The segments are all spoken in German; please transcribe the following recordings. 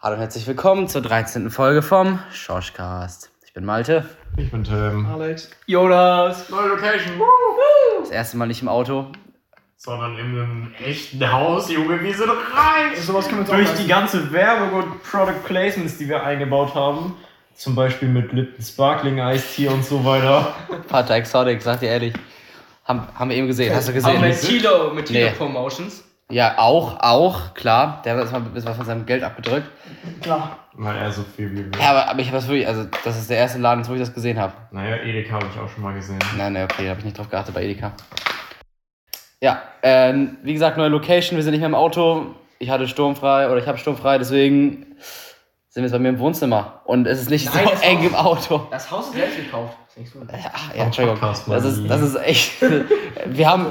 Hallo und herzlich willkommen zur 13. Folge vom Schorschcast. Ich bin Malte. Ich bin Tim. Alex. Jonas. Neue Location. Das erste Mal nicht im Auto. Sondern in einem echten Haus, Junge, wir sind reich. Sowas können wir uns Durch die ganze Werbung und Product Placements, die wir eingebaut haben, zum Beispiel mit Lipton Sparkling Eistee und so weiter. Vater Exotic, sag dir ehrlich. Haben, haben wir eben gesehen. Hast du gesehen? Aber mit Tilo, mit Tilo Nee. Promotions. Ja, auch, auch, klar. Der hat jetzt mal ein bisschen was von seinem Geld abgedrückt. Klar. Naja, so viel wie wir. Ja, aber, aber ich habe das wirklich, also das ist der erste Laden, wo ich das gesehen habe. Naja, Edeka habe ich auch schon mal gesehen. Nein, nein, okay, da habe ich nicht drauf geachtet bei Edeka. Ja, ähm, wie gesagt, neue Location, wir sind nicht mehr im Auto. Ich hatte sturmfrei oder ich habe sturmfrei, deswegen sind wir jetzt bei mir im Wohnzimmer. Und es ist nicht Nein, so eng auch. im Auto. Das Haus ist selbst gekauft. Das ist nicht so. Ja, ja, Entschuldigung. Das ist, das ist echt. Wir haben.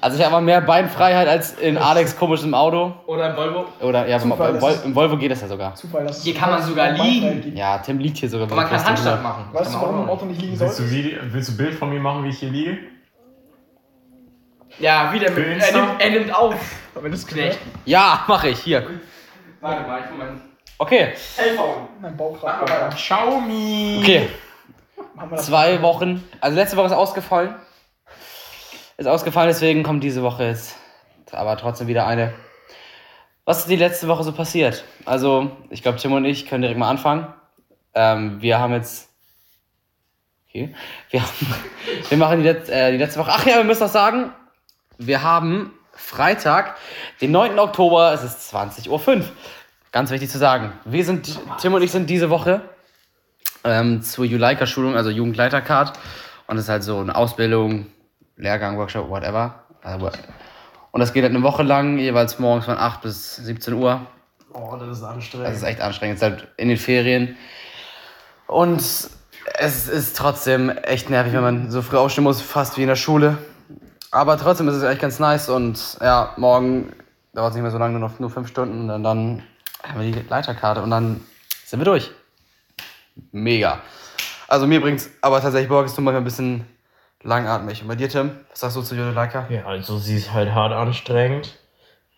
Also ich habe mehr Beinfreiheit als in Alex komischem Auto. Oder ein Volvo. Oder ja, Zufall, im, das im Volvo geht das ja sogar. Zufall, dass Hier kann man sogar liegen. Ja, Tim liegt hier sogar. Aber man kann im Handstand machen. Weißt du, warum du im Auto nicht liegen Willst du, sollst? Video, willst du ein Bild von mir machen, wie ich hier liege? Ja, wieder mit. Er nimmt, er nimmt auf. Aber das Knecht. Ja, mache ich. Hier. Warte mal, ich meinen Okay. Telefon. Mein Bauch. Xiaomi. Okay. Zwei Wochen. Also letzte Woche ist ausgefallen. Ist ausgefallen, deswegen kommt diese Woche jetzt. Aber trotzdem wieder eine. Was ist die letzte Woche so passiert? Also, ich glaube, Tim und ich können direkt mal anfangen. Ähm, wir haben jetzt. Okay. Wir, haben, wir machen die, Letz-, äh, die letzte Woche. Ach ja, wir müssen noch sagen, wir haben Freitag, den 9. Oktober, es ist 20.05 Uhr. Ganz wichtig zu sagen. Wir sind, Tim und ich sind diese Woche ähm, zur Juleika-Schulung, also Jugendleitercard. Und das ist halt so eine Ausbildung, Lehrgang, Workshop, whatever. Also, und das geht halt eine Woche lang, jeweils morgens von 8 bis 17 Uhr. Oh, das ist anstrengend. Das ist echt anstrengend, es ist halt in den Ferien. Und es ist trotzdem echt nervig, wenn man so früh aufstehen muss, fast wie in der Schule. Aber trotzdem ist es echt ganz nice und ja, morgen dauert es nicht mehr so lange, nur noch nur fünf Stunden und dann, dann haben wir die Leiterkarte und dann sind wir durch. Mega. Also mir bringt's aber tatsächlich ist nur manchmal ein bisschen langatmig. Und bei dir, Tim, was sagst du zu Jule Leica? Ja, also sie ist halt hart anstrengend.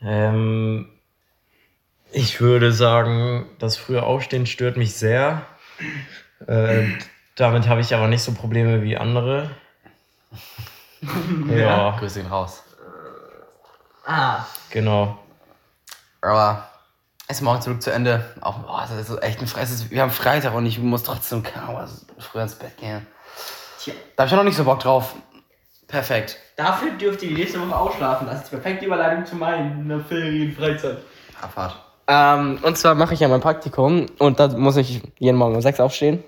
Ähm, ich würde sagen, das frühe Aufstehen stört mich sehr. Äh, damit habe ich aber nicht so Probleme wie andere. ja, Grüße ihn raus. Ah. genau. Aber ist morgen zurück zu Ende. Auch, boah, das ist so echt ein ist- Wir haben Freitag und ich muss trotzdem früher ins Bett gehen. Tja. Da habe ich auch noch nicht so Bock drauf. Perfekt. Dafür dürft ihr die nächste Woche ausschlafen. Das ist die perfekte Überleitung zu meiner Ferienfreizeit. Abfahrt. Ähm, und zwar mache ich ja mein Praktikum und da muss ich jeden Morgen um sechs aufstehen.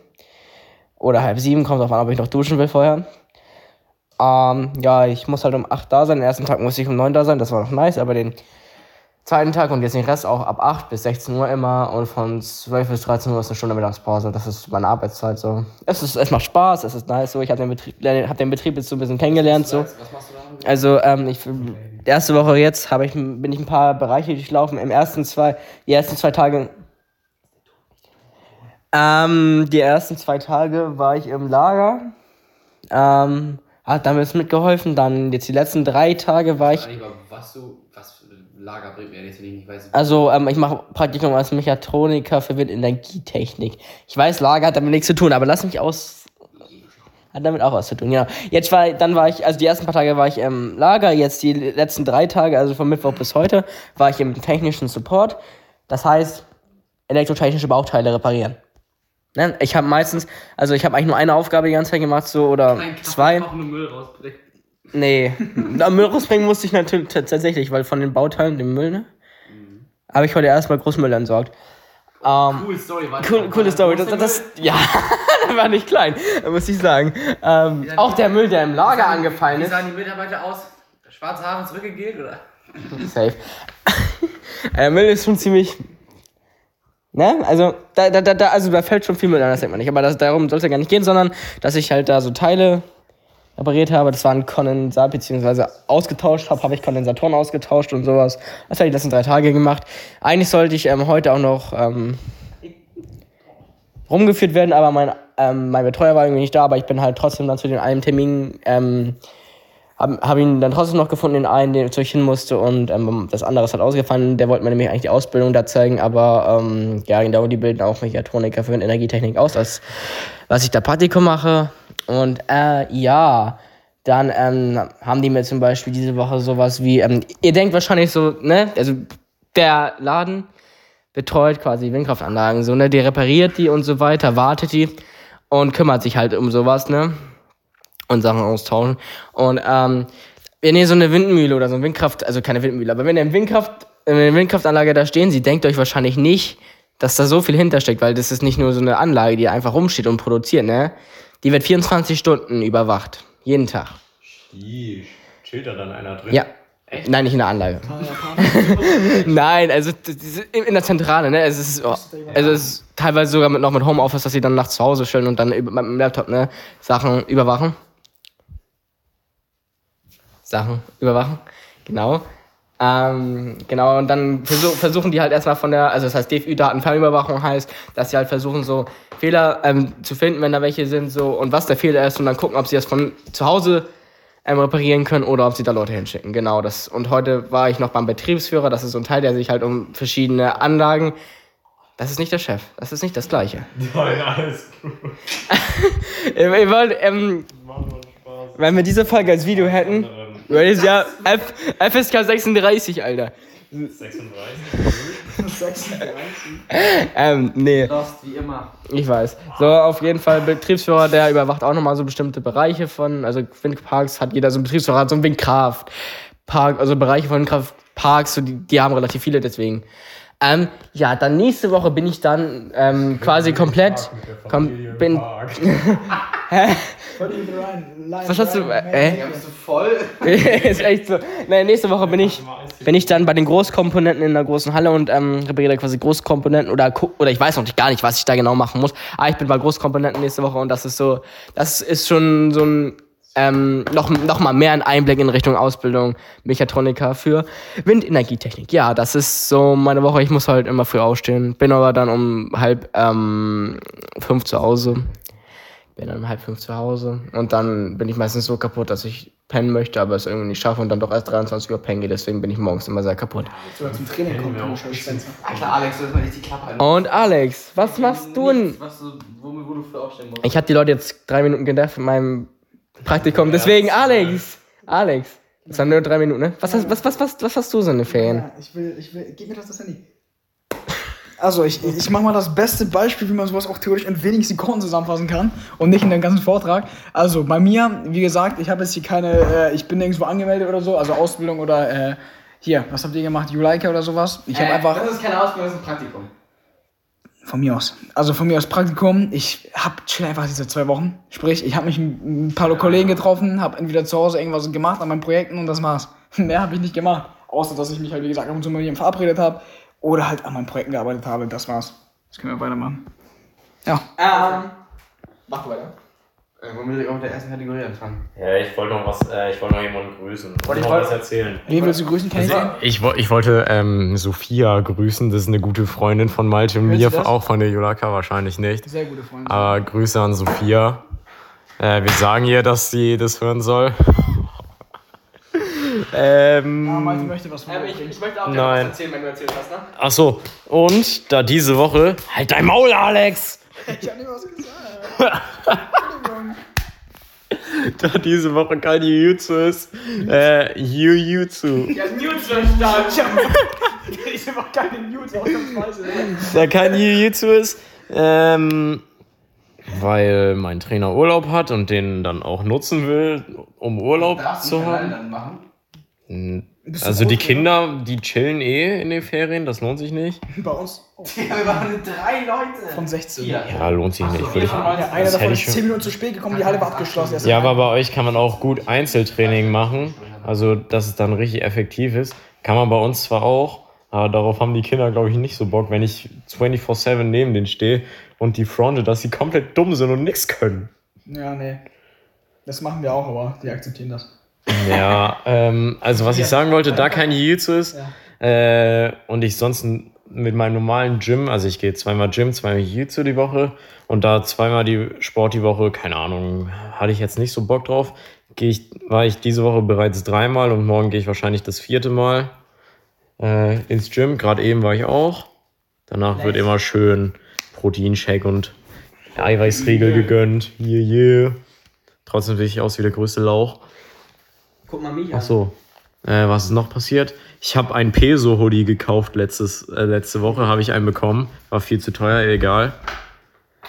Oder halb sieben, kommt drauf an, ob ich noch duschen will vorher. Ähm, ja, ich muss halt um acht da sein. Den ersten Tag musste ich um neun da sein, das war noch nice, aber den zweiten Tag und jetzt den Rest auch ab 8 bis 16 Uhr immer und von 12 bis 13 Uhr ist eine Stunde Mittagspause. Das ist meine Arbeitszeit so. Es, ist, es macht Spaß, es ist nice so. Ich habe den, Betrieb- hab den Betrieb jetzt so ein bisschen kennengelernt so. Was machst du da? Also, ähm, ich, die erste Woche jetzt habe ich, bin ich ein paar Bereiche durchlaufen. Im ersten zwei, die ersten zwei Tage. Ähm, die ersten zwei Tage war ich im Lager. Ähm, hat damit mitgeholfen. Dann jetzt die letzten drei Tage war ich. Was was Lager bringt mir jetzt, wenn ich nicht weiß. Also, ähm, ich mache Praktikum als Mechatroniker für Windenergietechnik. Ich weiß, Lager hat damit nichts zu tun, aber lass mich aus. Hat damit auch was zu tun, genau. Jetzt war, dann war ich, also die ersten paar Tage war ich im Lager, jetzt die letzten drei Tage, also von Mittwoch bis heute, war ich im technischen Support. Das heißt, elektrotechnische Bauteile reparieren. Ne? Ich habe meistens, also ich habe eigentlich nur eine Aufgabe die ganze Zeit gemacht, so, oder zwei. Müll rausbringen. Nee, Müll rausbringen musste ich natürlich tatsächlich, weil von den Bauteilen, dem Müll, ne? Habe ich heute erstmal Großmüll entsorgt. Ähm, Cool Story, war cool, coole Story. Das, das, das, ja, das war nicht klein, muss ich sagen. Ähm, auch der Müll, der im Lager angefallen Wie ist. sahen die Mitarbeiter aus? Schwarze Haare zurückgegeben, oder? Safe. der Müll ist schon ziemlich. Ne? Also da, da, da, da, also da fällt schon viel Müll an, das denkt man nicht. Aber das, darum soll es ja gar nicht gehen, sondern dass ich halt da so Teile repariert habe. Das war ein Kondensat, beziehungsweise ausgetauscht habe, habe ich Kondensatoren ausgetauscht und sowas. Das habe ich die letzten drei Tage gemacht. Eigentlich sollte ich ähm, heute auch noch ähm, rumgeführt werden, aber mein, ähm, mein Betreuer war irgendwie nicht da, aber ich bin halt trotzdem dann zu den einem Termin ähm, Habe hab ihn dann trotzdem noch gefunden, den einen, den ich hin musste. Und ähm, das andere ist halt ausgefallen. Der wollte mir nämlich eigentlich die Ausbildung da zeigen. Aber ähm, ja, genau, die bilden auch Mechatroniker für Energietechnik aus, als was ich da Praktikum mache. Und äh, ja, dann ähm, haben die mir zum Beispiel diese Woche sowas wie, ähm, ihr denkt wahrscheinlich so, ne, also der Laden betreut quasi Windkraftanlagen, so, ne, die repariert die und so weiter, wartet die und kümmert sich halt um sowas, ne, und Sachen austauschen. Und ähm, wenn ihr so eine Windmühle oder so eine Windkraft, also keine Windmühle, aber wenn ihr eine Windkraft, eine Windkraftanlage da stehen sieht, denkt euch wahrscheinlich nicht, dass da so viel hintersteckt, weil das ist nicht nur so eine Anlage, die einfach rumsteht und produziert, ne? Die wird 24 Stunden überwacht. Jeden Tag. Sheesh. Chillt da dann einer drin? Ja. Nein, nicht in der Anlage. Nein, also in der Zentrale, ne? Es ist, oh, also es ist teilweise sogar mit, noch mit Homeoffice, dass sie dann nachts zu Hause stellen und dann über, mit dem Laptop ne, Sachen überwachen. Sachen überwachen, genau. Ähm, genau, und dann versuch, versuchen die halt erstmal von der, also das heißt DFÜ-Datenfernüberwachung heißt, dass sie halt versuchen, so Fehler ähm, zu finden, wenn da welche sind, so und was der Fehler ist und dann gucken, ob sie das von zu Hause ähm, reparieren können oder ob sie da Leute hinschicken. Genau das. Und heute war ich noch beim Betriebsführer, das ist so ein Teil, der sich halt um verschiedene Anlagen. Das ist nicht der Chef, das ist nicht das Gleiche. Nein, alles gut. Ich, wollte, ähm, wenn wir diese Folge als Video hätten, Ähm, wäre das ja F, FSK 36, Alter. 36. 36. Ähm, nee. Lost, wie immer. Ich weiß. So, auf jeden Fall Betriebsführer, der überwacht auch nochmal so bestimmte Bereiche von, also Windparks hat jeder so einen Betriebsführer, hat so einen Windkraftpark, also Bereiche von Windkraftparks, so die, die haben relativ viele deswegen. Ähm, ja, dann nächste Woche bin ich dann ähm, quasi komplett, kom bin, Was hast du, äh, Bist du voll? ist echt so. Nein, nächste Woche bin ich, bin ich dann bei den Großkomponenten in der großen Halle und ähm, repariere quasi Großkomponenten oder oder ich weiß noch nicht gar nicht, was ich da genau machen muss. Aber ich bin bei Großkomponenten nächste Woche und das ist so, das ist schon so ein ähm, noch, noch mal mehr ein Einblick in Richtung Ausbildung Mechatroniker für Windenergietechnik. Ja, das ist so meine Woche. Ich muss halt immer früh aufstehen, bin aber dann um halb ähm, fünf zu Hause bin dann um halb fünf zu Hause und dann bin ich meistens so kaputt, dass ich pennen möchte, aber es irgendwie nicht schaffe und dann doch erst 23 Uhr pennen gehe. Deswegen bin ich morgens immer sehr kaputt. Sogar zum Training scheiß Spencer. Alter, Alex, du mal nicht die Klappe halten. Und Alex, was machst du denn? Nichts, Was du, wo, wo du früh aufstehen musst. Ich habe die Leute jetzt drei Minuten genervt in meinem Praktikum. Deswegen, Alex, Alex, das waren nur drei Minuten, ne? Was hast, was, was, was, was hast du so in den Ferien? Ja, ich will, ich will, gib mir das, das Handy. Also, ich, ich mach mal das beste Beispiel, wie man sowas auch theoretisch in wenigen Sekunden zusammenfassen kann und nicht in den ganzen Vortrag. Also, bei mir, wie gesagt, ich habe jetzt hier keine, äh, ich bin nirgendwo angemeldet oder so, also Ausbildung oder, äh, hier, was habt ihr gemacht, Juleika oder sowas? Ich habe einfach, Das ist keine Ausbildung, das ist ein Praktikum. Von mir aus, also von mir aus Praktikum, ich hab chill einfach diese zwei Wochen. Sprich, ich habe mich ein paar Kollegen getroffen, habe entweder zu Hause irgendwas gemacht an meinen Projekten und das war's. Mehr habe ich nicht gemacht. Außer, dass ich mich halt, wie gesagt, ab und zu mit jemandem verabredet habe oder halt an meinen Projekten gearbeitet habe. Das war's. Das können wir weitermachen. Ja. Ähm. Mach weiter. Äh, womit wir mit der ersten Kategorie anfangen? Ja, ich wollte noch was, äh, ich wollte noch jemanden grüßen. Ich wollte ich noch was erzählen. Wen willst du grüßen? Kenn ich den? Ich, wo- ich wollte ähm, Sophia grüßen, das ist eine gute Freundin von Malte und mir, auch von der Julaka wahrscheinlich nicht. Sehr gute Freunde. Aber Grüße an Sophia. Äh, wir sagen ihr, dass sie das hören soll. ähm, Ah, Malte möchte was von Ähm, ich, ich möchte auch Nein. was erzählen, wenn du erzählt hast, ne? Ach so, und da diese Woche. Halt dein Maul, Alex! Ich hab dir was gesagt. Da diese Woche kein Jujutsu ist. Äh, Jujutsu. Ja, News am Start. Ich hab auch keine News ausnahmsweise. Da kein Jujutsu ist. Ähm, weil mein Trainer Urlaub hat und den dann auch nutzen will, um Urlaub Darfst zu du haben. dann machen? Du Also die Kinder, die chillen eh in den Ferien, das lohnt sich nicht. Bei uns oh, Ja, wir waren drei Leute. von 16. Vier. Ja, lohnt sich nicht. Würde ich, Ja, einer davon ist ich schon- 10 Minuten zu spät gekommen, die Halle war abgeschlossen. Ja, aber bei euch kann man auch gut Einzeltraining machen. Also, dass es dann richtig effektiv ist. Kann man bei uns zwar auch, aber darauf haben die Kinder, glaube ich, nicht so Bock, wenn ich 24-7 neben denen stehe und die fronte, dass sie komplett dumm sind und nichts können. Ja, nee. Das machen wir auch, aber die akzeptieren das. Ja, ähm, also was ich sagen wollte, da kein Jiu-Jitsu ist äh, und ich sonst mit meinem normalen Gym, also ich gehe zweimal Gym, zweimal Jiu-Jitsu die Woche und da zweimal die Sport die Woche, keine Ahnung, hatte ich jetzt nicht so Bock drauf. gehe ich, war ich diese Woche bereits dreimal und morgen gehe ich wahrscheinlich das vierte Mal äh, ins Gym. Gerade eben war ich auch. Danach wird immer schön Proteinshake und Eiweißriegel gegönnt. Yeah, yeah. Trotzdem sehe ich aus wie der größte Lauch. Guck mal mich Ach so. Äh, was ist noch passiert? Ich habe ein Peso-Hoodie gekauft letztes, äh, letzte Woche, habe ich einen bekommen. War viel zu teuer, egal.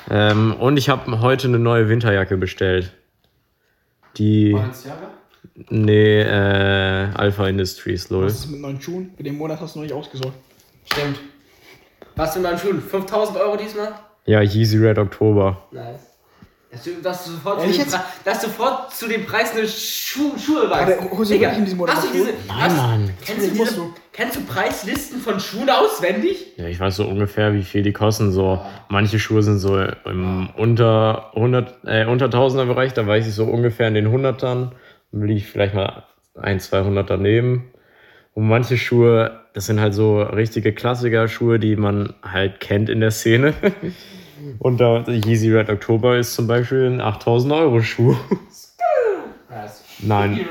Ähm, und ich habe heute eine neue Winterjacke bestellt. Die. Nee, äh, Alpha Industries, lol. Was ist mit neuen Schuhen? Für den Monat hast du noch nicht ausgesorgt. Stimmt. Was sind deine Schulen? 5000 Euro diesmal? Ja, Yeezy Red Oktober. Nice. Dass du, sofort, zu Ehrlich dem jetzt? Pre- dass du sofort zu dem Preis eine Schu Schuhe weißt. holst du Digga, wirklich in diesem Monat hast du diese? Nein, hast, Mann. Kennst du, diese, kennst du Preislisten von Schuhen auswendig? Ja, ich weiß so ungefähr, wie viel die kosten. So, manche Schuhe sind so im unter 100, äh, unter 1000er Bereich. Da weiß ich so ungefähr in den Hundertern. Dann will ich vielleicht mal ein, 200 daneben. Und manche Schuhe, das sind halt so richtige Klassiker-Schuhe, die man halt kennt in der Szene. Und da Yeezy Red October ist zum Beispiel ein 8000 Euro Schuh. Nein.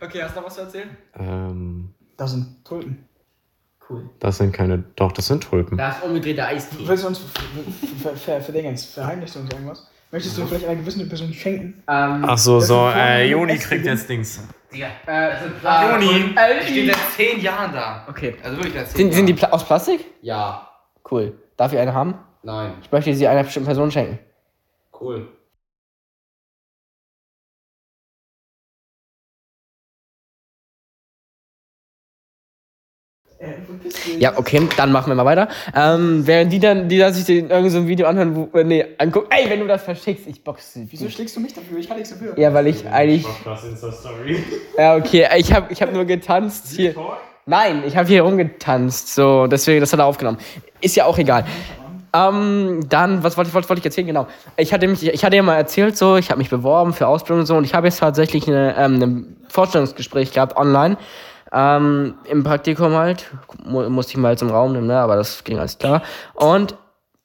Okay, hast du noch was zu erzählen? Ähm, Das sind Tulpen. Cool. das sind keine, doch, das sind Tulpen. Da ist umgedrehter Eistee. Willst du uns ver- ver- verdingens? Verheimlichst du uns irgendwas? Möchtest du vielleicht einer gewissen Person schenken? Ähm, Ach so, Das so, äh, Joni kriegt jetzt Dings. Digga, äh, das sind Pla- Juni. Äh, ich stehe seit zehn Jahren da. Okay. Also wirklich seit zehn Sind, sind die Jahren. Pla aus Plastik? Ja, Cool. Darf ich eine haben? nein, Ich möchte sie einer bestimmten Person schenken. cool. Ja, okay, dann machen wir mal weiter. Ähm, während die dann, die da sich den, irgend so ein Video anhören, wo, äh, nee, angucken, ey, wenn du das verschickst, ich boxe dich. Wieso schlägst du mich dafür? Ich halte nichts dafür. Ja, weil ich eigentlich, Krass Insta-Story. ja, okay, ich habe ich hab nur getanzt hier. Nein, ich habe hier rumgetanzt, so, deswegen, das hat er aufgenommen. Ist ja auch egal. Ähm, dann, was wollte ich, wollte, wollte ich erzählen? Genau. Ich hatte mich, ich hatte ja mal erzählt, so, ich habe mich beworben für Ausbildung und so, und ich habe jetzt tatsächlich eine, ähm, ein Vorstellungsgespräch gehabt online. Ähm, Im Praktikum halt. Mu musste ich mal zum Raum nehmen, ne? aber das ging alles klar. Und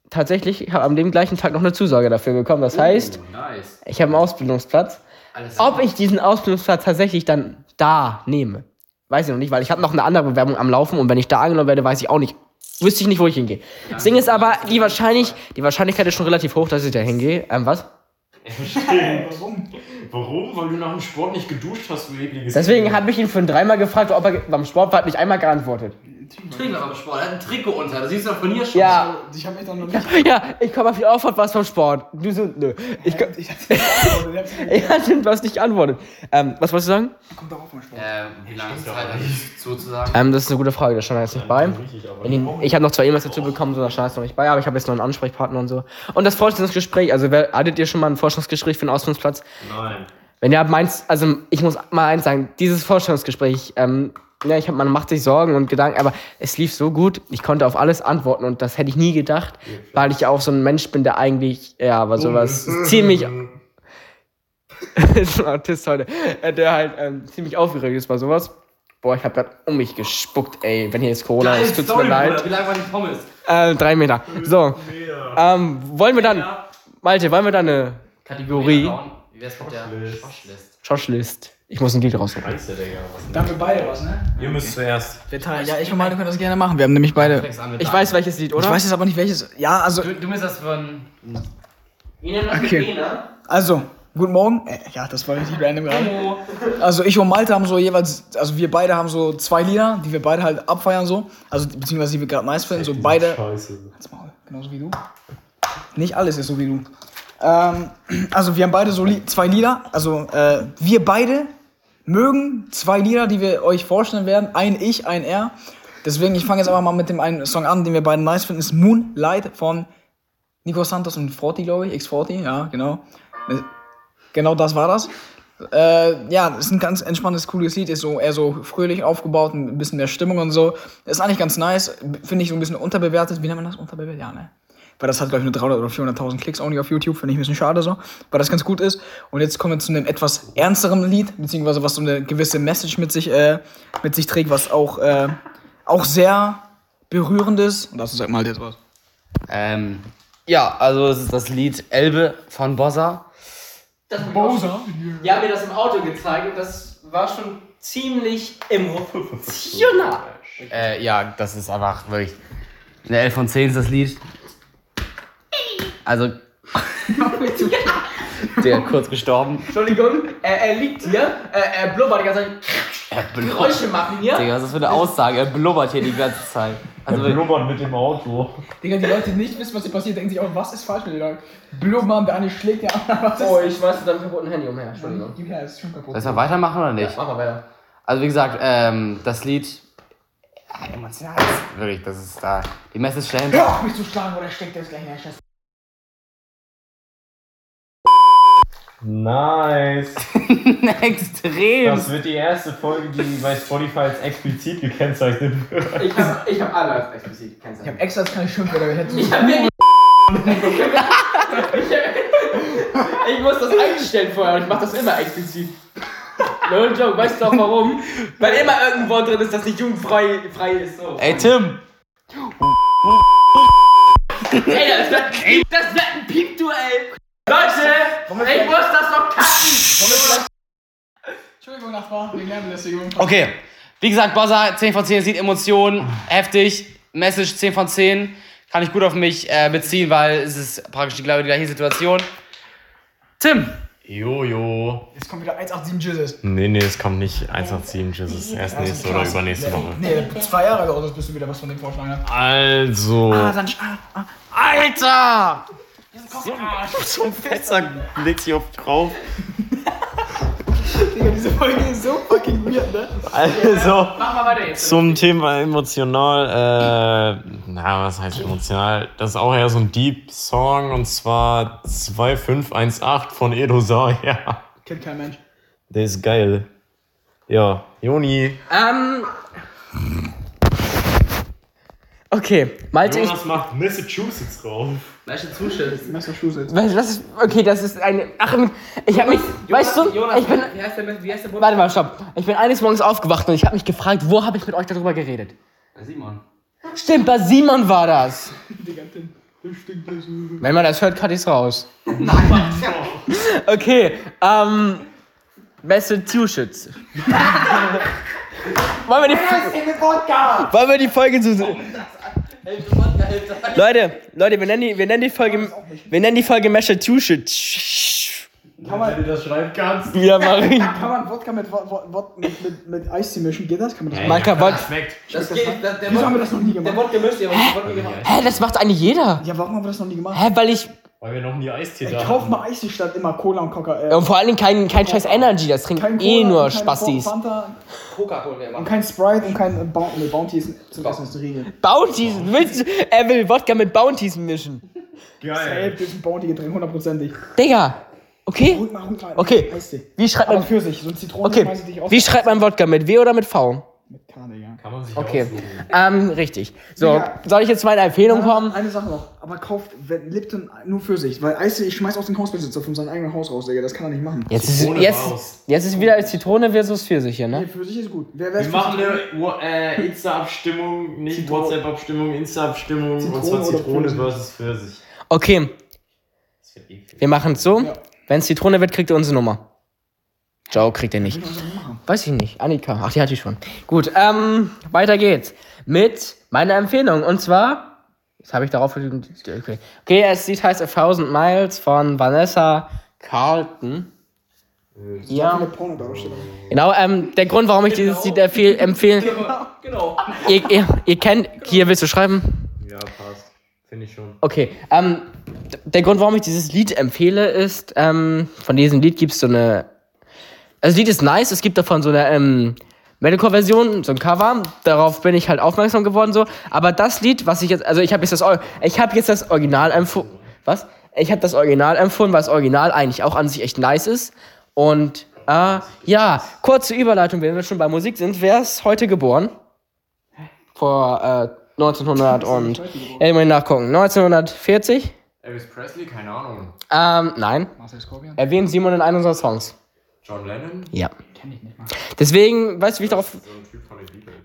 tatsächlich, ich habe am dem gleichen Tag noch eine Zusage dafür bekommen. Das heißt, Nice. ich habe einen Ausbildungsplatz. Alles Ob ich diesen Ausbildungsplatz tatsächlich dann da nehme, weiß ich noch nicht, weil ich habe noch eine andere Bewerbung am Laufen und wenn ich da angenommen werde, weiß ich auch nicht. Wüsste ich nicht, wo ich hingehe. Das Ding ist aber, die, wahrscheinlich, die Wahrscheinlichkeit ist schon relativ hoch, dass ich da hingehe. Ähm, was? Warum? Warum? Weil du nach dem Sport nicht geduscht hast, du ekliges Deswegen habe ich ihn für dreimal gefragt, ob er beim Sport war, hat nicht einmal geantwortet. Trikot aber Sport. Er hat ein Trikot unter. Das siehst du doch von hier schon. Ja, Ich habe mich dann noch nicht. ja, ich komme auf die Antwort, was vom Sport. Du so, nö. Ich, ko- Ich hab's nicht geantwortet, ich ja, stimmt, du hast nicht geantwortet. Ähm, was wolltest du sagen? Kommt darauf vom Sport. Ähm, wie lange habe ich sozusagen? Ähm, das ist eine gute Frage, das stand jetzt nicht bei. Den, ich habe noch zwei E-Mails dazu bekommen, so da stand jetzt noch nicht bei, aber ich habe jetzt noch einen Ansprechpartner und so. Und das Vorstellungsgespräch, also wer, hattet ihr schon mal ein Vorstellungsgespräch für einen Ausbildungsplatz? Nein. Wenn ihr meins, also ich muss mal eins sagen, dieses Vorstellungsgespräch, ähm, ja, ich hab, man macht sich Sorgen und Gedanken, aber es lief so gut, ich konnte auf alles antworten und das hätte ich nie gedacht, weil ich auch so ein Mensch bin, der eigentlich, ja, aber sowas ziemlich, ist ein Autist heute, äh, der halt ähm, ziemlich aufgeregt ist bei sowas. Boah, ich hab grad um mich gespuckt, ey, wenn hier jetzt Corona ist, tut's mir leid. Wie lange war die Pommes? Äh, drei Meter. So, ähm, wollen wir dann, Malte, wollen wir dann eine Kategorie? Wie wär's mit der Waschlist? Josh-List. Ich muss ein Lied raussuchen. Scheiße, Digga. Was Da haben wir beide was, ne? Ihr müsst zuerst. Wir teilen- Ja, ich und Malte können das gerne machen. Wir haben nämlich beide. Fängst an mit Ich deinem. weiß welches Lied, oder? Ich weiß jetzt aber nicht welches. Ja, also. Du, du bist das von. Wir nehmen das Okay. mit? Also, guten Morgen. Äh, ja, das war richtig random gerade. Also ich und Malte haben so jeweils, also wir beide haben so zwei Lieder, die wir beide halt abfeiern so. Also beziehungsweise die wir gerade nice finden. So beide. Scheiße. Halt's Maul, genauso wie du. Nicht alles ist so wie du. Ähm, also wir haben beide so Li zwei Lieder. Also äh, wir beide mögen zwei Lieder, die wir euch vorstellen werden. Ein Ich, ein Er. Deswegen, ich fange jetzt aber mal mit dem einen Song an, den wir beide nice finden. Ist Moonlight von Nico Santos und Forti, glaube ich. X40, ja, genau. Genau das war das. Äh, ja, ist ein ganz entspanntes, cooles Lied. Ist so eher so fröhlich aufgebaut, ein bisschen mehr Stimmung und so. Ist eigentlich ganz nice. Finde ich so ein bisschen unterbewertet. Wie nennt man das? Unterbewertet? Ja, ne? Weil das hat, glaube ich, nur 300 oder 400.000 Klicks only auf YouTube. Finde ich ein bisschen schade so. Weil das ganz gut ist. Und jetzt kommen wir zu einem etwas ernsteren Lied, beziehungsweise was so eine gewisse Message mit sich, äh, mit sich trägt, was auch, äh, auch sehr berührend ist. Und dazu sagt mal jetzt was. Ähm, ja, also es ist das Lied Elbe von Bossa. Bowser. Die haben mir das im Auto gezeigt und das war schon ziemlich emotional. Äh, ja, das ist einfach wirklich. Eine 11 von 10 ist das Lied. Also. Der kurz gestorben. Entschuldigung, er, er liegt hier, er, er blubbert die ganze Zeit. Geräusche machen hier. Digga, was ist das für eine Aussage? Er blubbert hier die ganze Zeit. Also, Blubbern mit dem Auto. Digga, die Leute, die nicht wissen, was hier passiert, denken sich auch, was ist falsch mit den Leuten? Blubbern, der eine schlägt der andere. Was ist Oh, ich schmeiß mit deinem kaputten Handy umher. Entschuldigung. Gib her, ist schon kaputt. Soll ich weitermachen oder nicht? Mach mal weiter. Also wie gesagt, ähm, das Lied. Ja, emotional ist wirklich, das ist da. Die Message stellen. Hör auf mich zu schlagen oder steckt der jetzt gleich in der Scheiße. Nice. Extrem. Das wird die erste Folge, die bei Spotify als explizit gekennzeichnet wird. Ich hab, ich hab alle als explizit Ich gekennzeichnet. hab extra jetzt keine Schimpfwörter gehört. Ich hab mir Ich muss das einstellen vorher und ich mach das immer explizit. No joke, weißt du auch warum? Weil immer irgendein Wort drin ist, das nicht jugendfrei frei ist. So. Ey Tim, Ey, das wird, das wird ein Piep-Duell. Ich muss das noch cutten. Entschuldigung, Nachbar, wegen Lärmbelästigung. Okay, wie gesagt, Bossa, 10 von 10, sieht Emotionen, heftig, Message 10 von 10, kann ich gut auf mich äh, beziehen, weil es ist praktisch die, glaube ich, die gleiche Situation. Tim, Jojo. Jetzt kommt wieder 187 Jizzes. Nee, nee, es kommt nicht 187 Jesus. Erst nächste oder übernächste Woche. Nee, zwei Jahre dauert das, bis du wieder was von dem vorschlagen hast. Also. dann ah, ah. Alter! So ein Fetzer legt sich auf drauf. Digga, diese Folge ist so fucking weird, ne? Also. Mach mal weiter jetzt. Zum Thema emotional, äh, na, was heißt emotional? Das ist auch eher so ein Deep-Song und zwar 2518 von Edo Saya. Kennt kein Mensch. Der ist geil. Ja, Joni. Ähm. Okay, Malte, ich. macht Massachusetts drauf. Massachusetts. Weißt du, das ist. Okay, das ist eine. Ach, ich hab mich. Weißt du, ich bin. wie heißt der, wie heißt der Warte mal, stopp. Ich bin eines Morgens aufgewacht und ich habe mich gefragt, wo habe ich mit euch darüber geredet? Simon. Stimmt, bei Simon war das. Wenn man das hört, cut ich's raus. okay, ähm. Massachusetts. Wollen wir die, Wollen wir die Folge so. Leute, Leute, wir nennen die, wir nennen die Folge, wir nennen die Folge Massachusetts. Kann man, Wenn du das schreiben kannst. Ja, Marie. kann man Wodka mit, mit, mit, mit Eistee mischen? Geht das? Kann man das machen? Malka, Wod schmeckt. Das geht, das, der Wieso haben wir das noch nie gemacht? Wodka müsst ihr, aber Wodka Hä, das macht eigentlich jeder. Ja, warum haben wir das noch nie gemacht? Hä, weil ich. Weil wir noch nie Eistee da Ich kauf mal Eistee statt immer Cola und Coca. Äh, Und vor allen Dingen kein, kein scheiß Energy, das trinken kein eh Cola nur Spastis. Fanta Coca-Cola und kein Sprite und kein äh, Bounty. Nee, Bounty ist zum Essen ist eine Regel. Bounties, willst du, er will Wodka mit Bounties mischen. Safe, Geil. das ist ein Bounty-Getränk, hundertprozentig. Digga, okay? Mal, hol mal. Okay. Eistee. Wie schreibt Aber man, für sich, so ein Zitronen okay, ich dich aus. wie schreibt man Wodka, mit W oder mit V? Mit K, Digga. Kann man sich Okay, aussuchen. ähm, richtig. So, Digga. soll ich jetzt zu meiner Empfehlung kommen? Eine Sache noch, aber kauft wenn Lipton nur für sich, weil Eistee, ich schmeiß aus dem Hausbesitzer von seinem eigenen Haus raus, Digga, das kann er nicht machen. Jetzt ist, Zitrone jetzt, raus. jetzt ist wieder Zitrone versus Pfirsich hier, Nee, ne? für sich ist gut. Wer Wir wär's machen eine äh, Insta-Abstimmung, nicht Zitrone. WhatsApp-Abstimmung, Insta-Abstimmung und Zitrone zwar oder Zitrone Pfirsich? versus Pfirsich. Okay, Das wird eklig. wir machen es so. Ja. Wenn es Zitrone wird, kriegt ihr unsere Nummer. Joe kriegt ihr nicht. Weiß ich nicht. Annika. Ach, die hatte ich schon. Gut, ähm, weiter geht's. Mit meiner Empfehlung. Und zwar. Jetzt habe ich darauf. Okay. okay, es Lied heißt A Thousand Miles von Vanessa Carlton. Ja. Viele Pornodarsteller. Genau, ähm, der Grund, warum ich dieses Lied empfehl, empfehlen. Genau. Ihr, ihr, ihr kennt. Hier willst du schreiben? Ja, passt. Finde ich schon. Okay, ähm, der Grund, warum ich dieses Lied empfehle, ist, ähm, von diesem Lied gibt es so eine. Also, das Lied ist nice, es gibt davon so eine, ähm, Metalcore-Version, so ein Cover. Darauf bin ich halt aufmerksam geworden, so. Aber das Lied, was ich jetzt, also ich habe jetzt das, Eu- ich habe jetzt das Original empfohlen. Was? Ich habe das Original empfohlen, weil das Original eigentlich auch an sich echt nice ist. Und, äh, ja, kurze Überleitung, wenn wir schon bei Musik sind. Wer ist heute geboren? Vor, äh, 1900 und, ja, ich muss nachgucken, 1940? Elvis Presley, keine Ahnung. Ähm, nein. Marcel Scorpion? Erwähnt Simon in einem unserer Songs. John Lennon? Ja. Kenn ich nicht mal. Deswegen, weißt du, wie ich darauf, So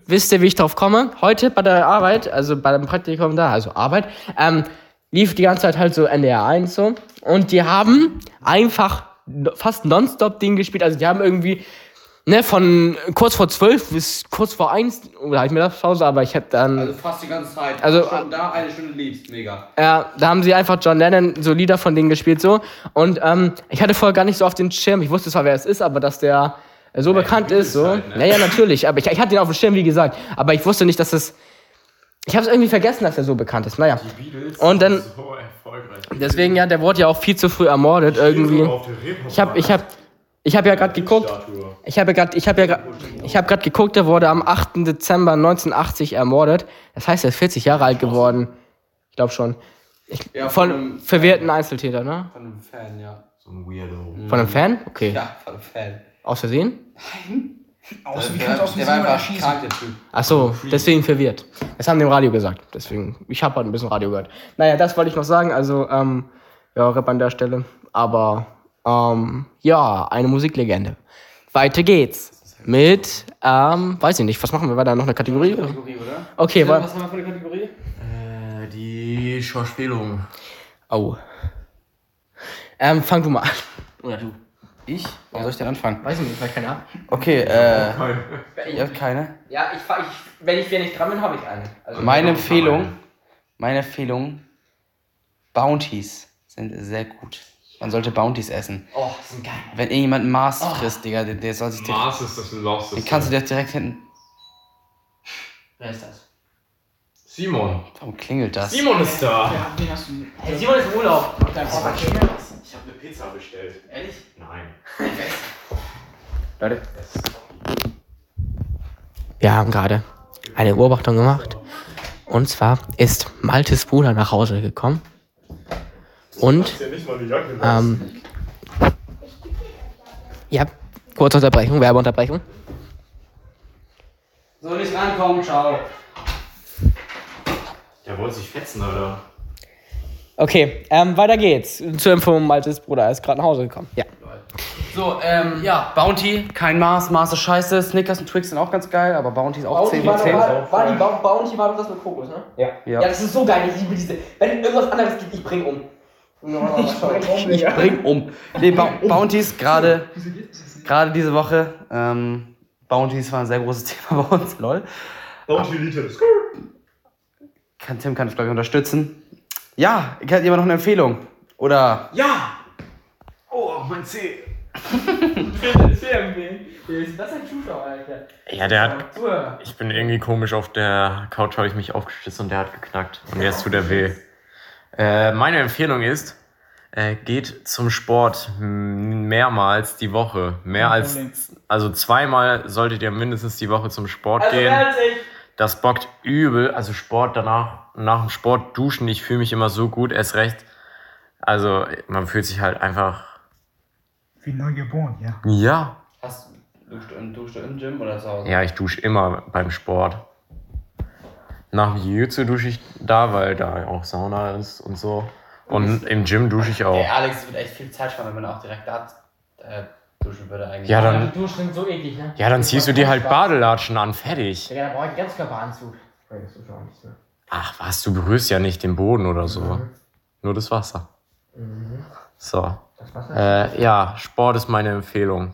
wisst ihr, wie ich darauf komme? Heute bei der Arbeit, also bei dem Praktikum da, also Arbeit, ähm, lief die ganze Zeit halt so NDR 1 so. Und die haben einfach fast nonstop Ding gespielt. Also die haben irgendwie, ne, von kurz vor zwölf bis kurz vor eins, oder halt Mittagspause, aber ich hab dann. Also fast die ganze Zeit. Also- Stunde da, eine Stunde liebst. Mega. Ja, da haben sie einfach John Lennon so Lieder von denen gespielt so. Und ähm, ich hatte vorher gar nicht so auf den Schirm. Ich wusste zwar, wer es ist, aber dass der so bekannt ist, so. halt, ne? Naja, natürlich. Aber ich, ich hatte ihn auf dem Schirm, wie gesagt. Aber ich wusste nicht, dass es. Ich habe es irgendwie vergessen, dass er so bekannt ist. Naja. Und dann- So erfolgreich. Deswegen, ja, der wurde ja auch viel zu früh ermordet irgendwie. Ich habe ich hab, ich hab ja gerade geguckt. Ich habe ja gerade ich habe ja grad, ich habe gerade geguckt, der wurde am 8. Dezember 1980 ermordet. Das heißt, er ist 40 Jahre alt geworden. Ich glaube schon. Ich, Ja, von, von einem- verwirrten Einzeltäter, ne? Von einem Fan, ja. So ein Weirdo. Von einem Fan? Okay. Ja, von einem Fan. Aus Versehen? Aus, wie der, kannst du aus der dem war Zimmer einfach erschießen? krank, der Typ. Ach so, deswegen verwirrt. Das haben die im Radio gesagt. Deswegen, ich habe halt ein bisschen Radio gehört. Naja, das wollte ich noch sagen. Also, ähm, ja, Rap an der Stelle. Aber, ähm, ja, eine Musiklegende. Weiter geht's. Mit, ähm, weiß ich nicht, was machen wir? War da noch eine Kategorie? Kategorie, oder? Okay, wa- Was haben wir für eine Kategorie? Äh, die Schauspielung. Oh. Ähm, fang du mal an. Oder du. Ich? Warum soll ich denn anfangen? Weiß ich nicht, vielleicht keine Ahnung. Okay, äh. Ihr habt keine? Ja, ich, ich, wenn ich hier nicht dran bin, habe ich eine. Also, Meine Empfehlung, meine Empfehlung, Bounties sind sehr gut. Man sollte Bounties essen. oh, sind geil. Wenn irgendjemand Mars frisst, Digga, der, der soll sich direkt, Mars ist das Lost. den kannst du dir direkt hinten. Wer ist das? Simon. Warum klingelt das? Simon ist da. Ja, den hast du. Hey, Simon ist im Urlaub. Ich habe eine Pizza bestellt. Ehrlich? Nein. Leute. Wir haben gerade eine Beobachtung gemacht. Und zwar ist Maltes Bruder nach Hause gekommen. Und, ähm, ja, kurze Unterbrechung, Werbeunterbrechung. So nicht rankommen, ciao. Der wollte sich fetzen, oder? Okay, ähm, weiter geht's. Zur Info, Maltes Bruder ist gerade nach Hause gekommen. Ja. So, ähm, ja, Bounty, kein Mars, Mars ist scheiße, Snickers und Twix sind auch ganz geil, aber Bounty ist auch 10 von 10. war die Bounty war doch das mit Kokos, ne? Ja. Ja. Ja, das ist so geil. Ich liebe diese. Wenn irgendwas anderes gibt, ich bring um. Ich bring um. Nee, Bou- Bounties, gerade gerade diese Woche, ähm, Bounties war ein sehr großes Thema bei uns, lol. Bounty Elite. Kann, Tim kann das, glaube ich, unterstützen. Ja, hat jemand noch eine Empfehlung? Oder Ja! Oh, mein Zeh. Ist das ein Zuschauer, Alter? Ja, der hat. Ich bin irgendwie komisch auf der Couch, habe ich mich aufgestützt und der hat geknackt. Und jetzt tut er weh. Äh, meine Empfehlung ist, äh, geht zum Sport mehrmals die Woche. Mehr als, also zweimal solltet ihr mindestens die Woche zum Sport Also gehen. Das bockt übel. Also Sport danach, nach dem Sport duschen, ich fühle mich immer so gut, erst recht. Also man fühlt sich halt einfach, Wie neu geboren, ja. ja. hast duschst du, im, duschst du im Gym oder zu Hause? Ja, ich dusche immer beim Sport. Nach dem Jiu-Jitsu dusche ich da, weil da auch Sauna ist und so. Und im Gym dusche ich Ey, auch. Alex, es wird echt viel Zeit sparen, wenn man auch direkt da äh, duschen würde eigentlich. Ja, dann, Die Duschen sind so eklig, ne? ja, dann ziehst du dir halt Badelatschen an, fertig. Ja, da brauche ich einen Ganzkörperanzug. Nee, das ist auch nichts mehr. Ach was, du berührst ja nicht den Boden oder so. Nur das Wasser. So. Das Wasser? Äh, ja, Sport ist meine Empfehlung.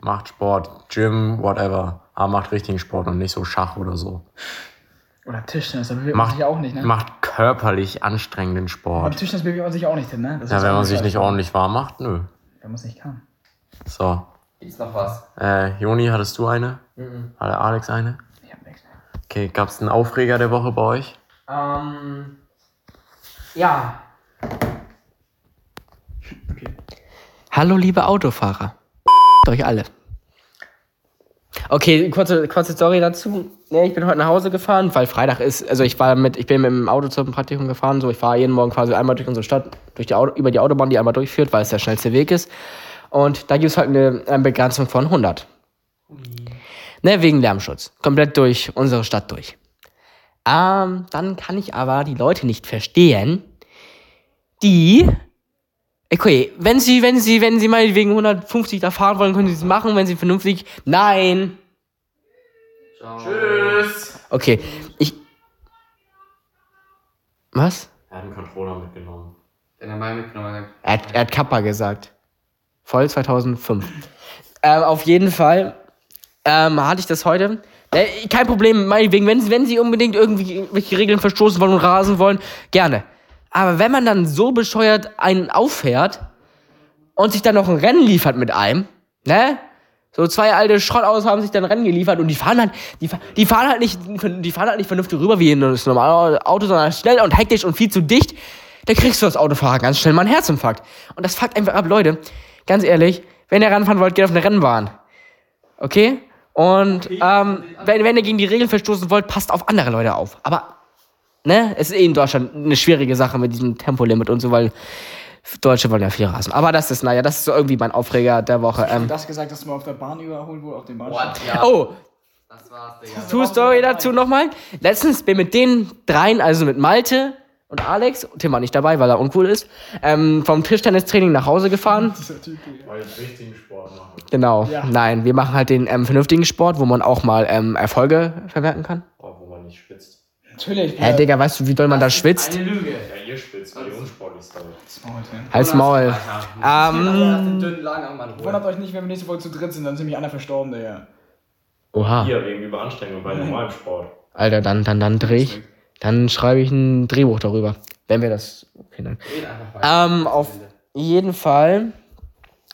Macht Sport, Gym, whatever. Aber macht richtigen Sport und nicht so Schach oder so. Oder Tischtennis, da bewegt man Macht, sich auch nicht, ne? macht körperlich anstrengenden Beim Sport. Tischtennis bewegt man sich auch nicht hin, ne? Das Ja, ist wenn man sich nicht ordentlich warm macht, nö. Wenn man es nicht kann. So. Gibt's noch was? Äh, Joni, hattest du eine? Mhm. Hatte Alex eine? Ich hab nichts. Okay, gab's einen Aufreger der Woche bei euch? Ähm. Ja. Hallo, liebe Autofahrer. Euch alle. Okay, kurze, kurze Story dazu. Nee, ich bin heute nach Hause gefahren, weil Freitag ist. Also ich war mit, ich bin mit dem Auto zum Praktikum gefahren. So, ich fahre jeden Morgen quasi einmal durch unsere Stadt, durch die Auto, über die Autobahn, die einmal durchführt, weil es der schnellste Weg ist. Und da gibt es halt eine, eine Begrenzung von 100. Ne, wegen Lärmschutz. Komplett durch unsere Stadt durch. Ähm, dann kann ich aber die Leute nicht verstehen, die. Okay, wenn sie, wenn sie, wenn sie mal wegen 150 da fahren wollen, können sie es machen, wenn sie vernünftig. Nein! Tschüss! Okay, ich. Was? Er hat einen Controller mitgenommen. Den wir mitgenommen. Er hat, er hat Kappa gesagt. Voll 2005. Ähm, auf jeden Fall ähm, hatte ich das heute. Äh, kein Problem, meinetwegen, wenn, wenn sie unbedingt irgendwie irgendwelche Regeln verstoßen wollen und rasen wollen, gerne. Aber wenn man dann so bescheuert einen auffährt und sich dann noch ein Rennen liefert mit einem, ne? So zwei alte Schrottautos haben sich dann Rennen geliefert und die fahren halt, die, die fahren halt nicht, die fahren halt nicht vernünftig rüber wie in das normale Auto, sondern schnell und hektisch und viel zu dicht. Da kriegst du als Autofahrer ganz schnell mal einen Herzinfarkt. Und das fuckt einfach ab, Leute. Ganz ehrlich, wenn ihr ranfahren wollt, geht auf eine Rennbahn. Okay? Und ähm, wenn, wenn ihr gegen die Regeln verstoßen wollt, passt auf andere Leute auf. Aber, ne, es ist eh in Deutschland eine schwierige Sache mit diesem Tempolimit und so, weil Deutsche wollen ja viel rasen. Aber das ist, naja, das ist so irgendwie mein Aufreger der Woche. Ähm, das gesagt, dass du mal auf der Bahn überholt wurde, auf dem Bahnsteig. Ja. oh, Das war's, Digga. True Story dazu nochmal. Letztens bin mit den dreien, also mit Malte und Alex, Tim war nicht dabei, weil er uncool ist, ähm, vom Tischtennistraining nach Hause gefahren. Weil ich richtigen Sport mache. Genau. Ja. Nein, wir machen halt den ähm, vernünftigen Sport, wo man auch mal ähm, Erfolge verwerten kann. Oh, wo man nicht schwitzt. Natürlich. Hä, Digga, weißt du, wie doll man da schwitzt? Lüge. Ja, ihr schwitzt, weil ihr unsportlich seid. Halt's Maul. Ähm. Wundert euch nicht, wenn wir nächste Folge zu dritt sind, dann sind nämlich einer verstorben, Digga. oha. Ihr wegen Überanstrengung bei normalem Sport. Alter, dann, dann, dann dreh ich. Dann schreibe ich ein Drehbuch darüber. Wenn wir das. Okay, dann. Ähm, auf jeden Fall.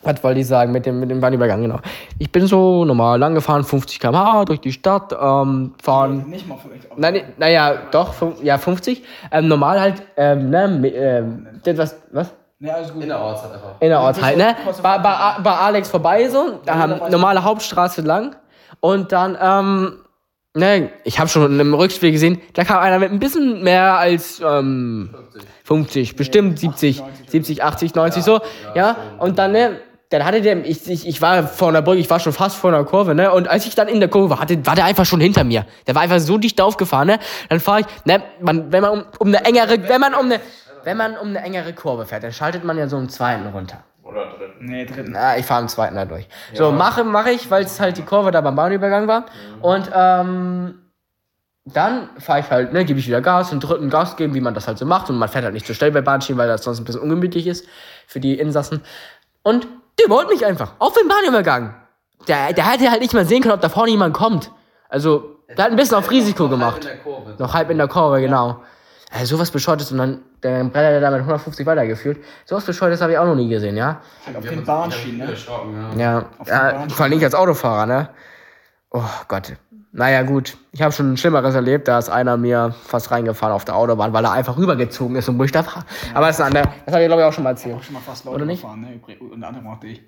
Was wollte ich sagen mit dem, mit dem Bahnübergang, genau. Ich bin so normal lang gefahren, 50 km/h durch die Stadt, ähm, fahren. Nicht mal vielleicht. Nein, nee, naja, doch, ja, 50. Ähm, normal halt, ähm, ne, ähm, das was, was? Ne, alles gut. Innerorts hat einfach. Innerorts halt, ne? Bei, bei, bei Alex vorbei so, ähm, normale Hauptstraße lang. Und dann, ähm, ne, ich habe schon im Rückspiel gesehen, da kam einer mit ein bisschen mehr als ähm, 50, bestimmt 70, 70, 80, 90 so, ja. Und dann, ne, dann hatte der, ich, ich, ich war vor einer Brücke, ich war schon fast vor einer Kurve, ne? Und als ich dann in der Kurve war, hatte, war der einfach schon hinter mir. Der war einfach so dicht aufgefahren, ne? Dann fahre ich, ne, man, wenn man um, um eine engere, wenn man um eine, wenn man um eine engere Kurve fährt, dann schaltet man ja so im zweiten runter. Oder dritten. Nee, dritten. Na, ich fahre im zweiten da durch. So, mache mache ich, weil es halt die Kurve da beim Bahnübergang war. Und ähm, dann fahre ich halt, ne, gebe ich wieder Gas und dritten Gas geben, wie man das halt so macht. Und man fährt halt nicht so schnell bei Bahnschienen, weil das sonst ein bisschen ungemütlich ist für die Insassen. Und der überholt mich einfach. Auf dem Bahnübergang. Der, der hätte halt nicht mal sehen können, ob da vorne jemand kommt. Also, der hat ein bisschen auf Risiko gemacht. In der Kurve. Noch halb in der Kurve, genau. Ja, sowas Bescheuertes und dann, dann brennt er da mit 150 weitergeführt. Sowas Bescheuertes habe ich auch noch nie gesehen, ja. Halt auf den Bahnschienen, ne? Ja. Ja, den ja vor allem ich als Autofahrer, ne? Oh Gott. Naja, gut. Ich habe schon Schlimmeres erlebt. Da ist einer mir fast reingefahren auf der Autobahn, weil er einfach rübergezogen ist und wo ich da war. Aber das ist ein anderer. Das habe ich, glaube ich, auch schon mal erzählt. Auch schon mal fast Leute Oder nicht? gefahren, ne? Unter anderem auch dich.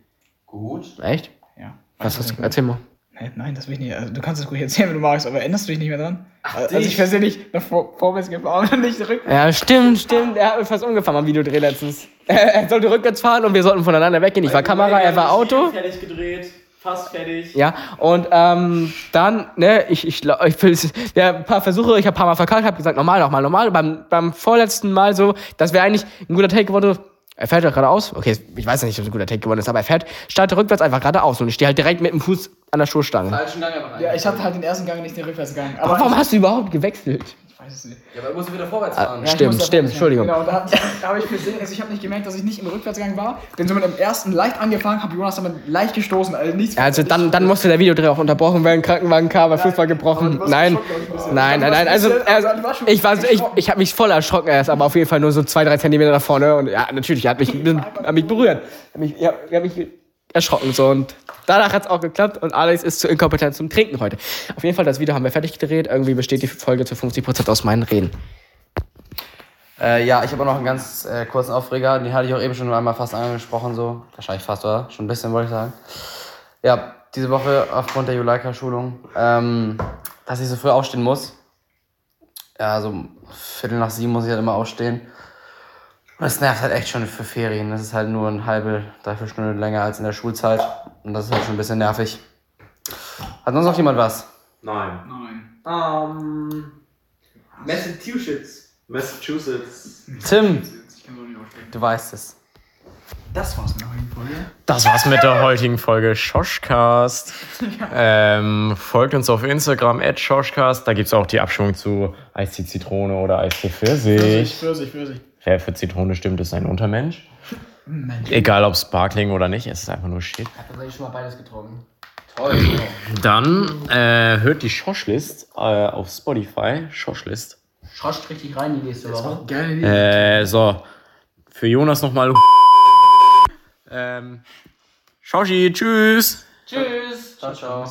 Gut. Echt? Ja. Was hast du? Erzähl mal. Nee, nein, das will ich nicht. Also, du kannst es ruhig erzählen, wenn du magst, aber erinnerst du dich nicht mehr dran? also dich. ich versehentlich nach vor, vorwärts gefahren und nicht zurück. Ja, stimmt, stimmt. Er hat mich fast umgefahren am Videodreh letztens. er sollte rückwärts fahren und wir sollten voneinander weggehen. Ich war Kamera, er war Auto. Fertig gedreht, fast fertig. Ja, und ähm, dann, ne, ich, ich, ich will, ja, ein paar Versuche, ich habe ein paar Mal verkackt, habe gesagt, normal, nochmal, normal. Beim, beim vorletzten Mal so, das wäre eigentlich ein guter Take geworden. Er fährt ja geradeaus. Okay, ich weiß ja nicht, ob es ein guter Take geworden ist, aber er fährt, startet rückwärts einfach geradeaus und ich stehe halt direkt mit dem Fuß an der Stoßstange. Falschen Gang aber rein. Ja, ich hatte halt den ersten Gang nicht den Rückwärtsgang. Aber warum hast du überhaupt gewechselt? Ich weiß es nicht. Ja, aber er muss wieder vorwärts Ah, fahren. Ja, ich Stimmt, musste stimmt, Entschuldigung. Genau, da, da habe ich gesehen, also ich habe nicht gemerkt, dass ich nicht im Rückwärtsgang war. Bin so mit dem ersten leicht angefangen, habe Jonas damit leicht gestoßen. Also, nichts Ja, also dann, dann musste der Videodreh auch unterbrochen werden, Krankenwagen kam, mein Fuß war aber gebrochen. du warst Nein, bisschen. nein, nein, nein. Also, also also, ich war, ich, ich habe mich voll erschrocken erst, aber auf jeden Fall nur so zwei, drei Zentimeter nach vorne und ja, natürlich, er hat mich, hat mich berührt. Hat mich, ja, er hat mich erschrocken so und danach hat es auch geklappt und Alex ist zu inkompetent zum Trinken heute. Auf jeden Fall, das Video haben wir fertig gedreht. Irgendwie besteht die Folge zu 50% aus meinen Reden. Äh, ja, ich habe auch noch einen ganz äh, kurzen Aufreger. Den hatte ich auch eben schon einmal fast angesprochen, so. Wahrscheinlich fast, oder? Schon ein bisschen, wollte ich sagen. Ja, diese Woche aufgrund der Juleika-Schulung, ähm, dass ich so früh aufstehen muss. Ja, so Viertel nach sieben muss ich halt immer aufstehen. Und das nervt halt echt schon für Ferien. Das ist halt nur eine halbe, dreiviertel Stunde länger als in der Schulzeit. Und das ist halt schon ein bisschen nervig. Hat sonst noch jemand was? Nein. Nein. Ähm. Massachusetts. Massachusetts. Tim, Ich kann so nicht aussprechen. du weißt es. Das war's mit der heutigen Folge. Das war's mit der heutigen Folge Schoschcast. ähm, folgt uns auf Instagram at Schoschcast. Da gibt's auch die Abstimmung zu Eistee Zitrone oder Eistee Pfirsich, Pfirsich. Pfirsich, Pfirsich. Wer für Zitrone stimmt, ist ein Untermensch. Mensch. Egal ob Sparkling oder nicht, es ist einfach nur Shit. Ich habe tatsächlich schon mal beides getrunken. Toll. Dann äh, hört die Schoshlist äh, auf Spotify. Schoshlist. Schoscht richtig rein die nächste Woche. Idee. Äh, so. Für Jonas nochmal. Ähm. Schoschi, tschüss. Tschüss. Ciao, ciao.